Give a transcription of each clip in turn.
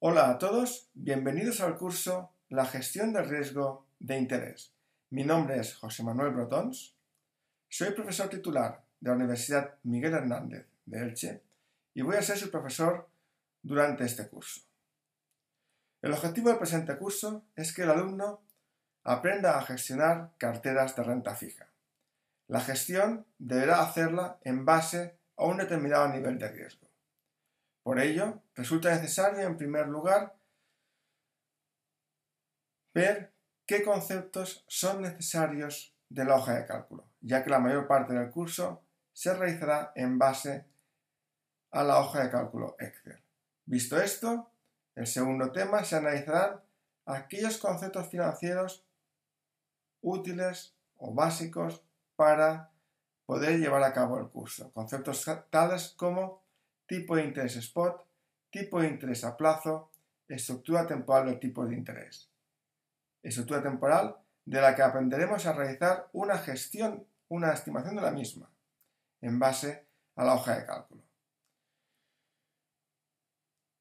Hola a todos, bienvenidos al curso La gestión del riesgo de interés. Mi nombre es José Manuel Brotons, soy profesor titular de la Universidad Miguel Hernández de Elche y voy a ser su profesor durante este curso. El objetivo del presente curso es que el alumno aprenda a gestionar carteras de renta fija. La gestión deberá hacerla en base a un determinado nivel de riesgo. Por ello, resulta necesario, en primer lugar, ver qué conceptos son necesarios de la hoja de cálculo, ya que la mayor parte del curso se realizará en base a la hoja de cálculo Excel. Visto esto, el segundo tema se analizarán aquellos conceptos financieros útiles o básicos para poder llevar a cabo el curso. Conceptos tales como tipo de interés spot, tipo de interés a plazo, estructura temporal del tipo de interés. Estructura temporal de la que aprenderemos a realizar una gestión, una estimación de la misma, en base a la hoja de cálculo.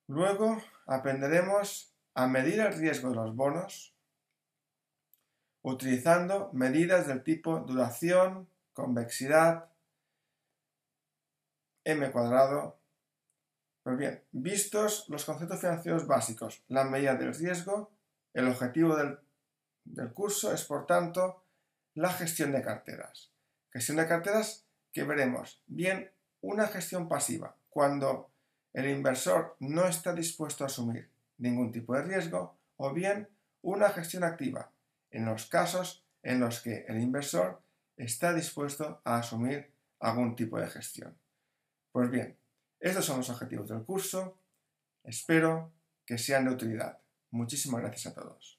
Luego aprenderemos a medir el riesgo de los bonos utilizando medidas del tipo duración, convexidad, m cuadrado. Pues bien, vistos los conceptos financieros básicos, la medida del riesgo, el objetivo del, del curso es, por tanto, la gestión de carteras. Gestión de carteras que veremos bien una gestión pasiva, cuando el inversor no está dispuesto a asumir ningún tipo de riesgo, o bien una gestión activa, en los casos en los que el inversor está dispuesto a asumir algún tipo de gestión. Pues bien, estos son los objetivos del curso. Espero que sean de utilidad. Muchísimas gracias a todos.